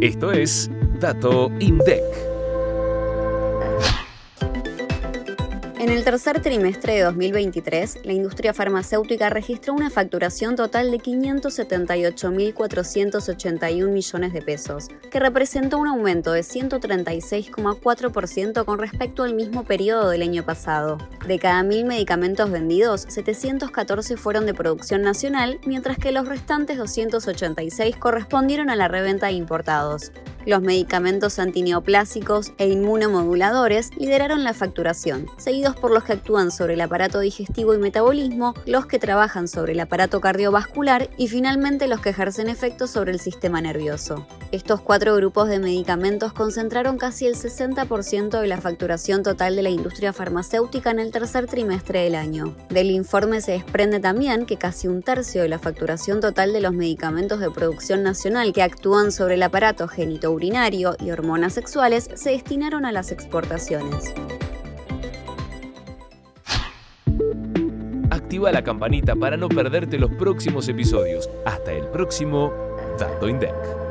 Esto es Dato INDEC. En el tercer trimestre de 2023, la industria farmacéutica registró una facturación total de 578.481 millones de pesos, que representó un aumento de 136,4% con respecto al mismo periodo del año pasado. De cada mil medicamentos vendidos, 714 fueron de producción nacional, mientras que los restantes 286 correspondieron a la reventa de importados. Los medicamentos antineoplásicos e inmunomoduladores lideraron la facturación, seguidos por los que actúan sobre el aparato digestivo y metabolismo, los que trabajan sobre el aparato cardiovascular y finalmente los que ejercen efectos sobre el sistema nervioso. Estos cuatro grupos de medicamentos concentraron casi el 60% de la facturación total de la industria farmacéutica en el tercer trimestre del año. Del informe se desprende también que casi un tercio de la facturación total de los medicamentos de producción nacional que actúan sobre el aparato genito urinario y hormonas sexuales se destinaron a las exportaciones. Activa la campanita para no perderte los próximos episodios. Hasta el próximo Dato INDEC.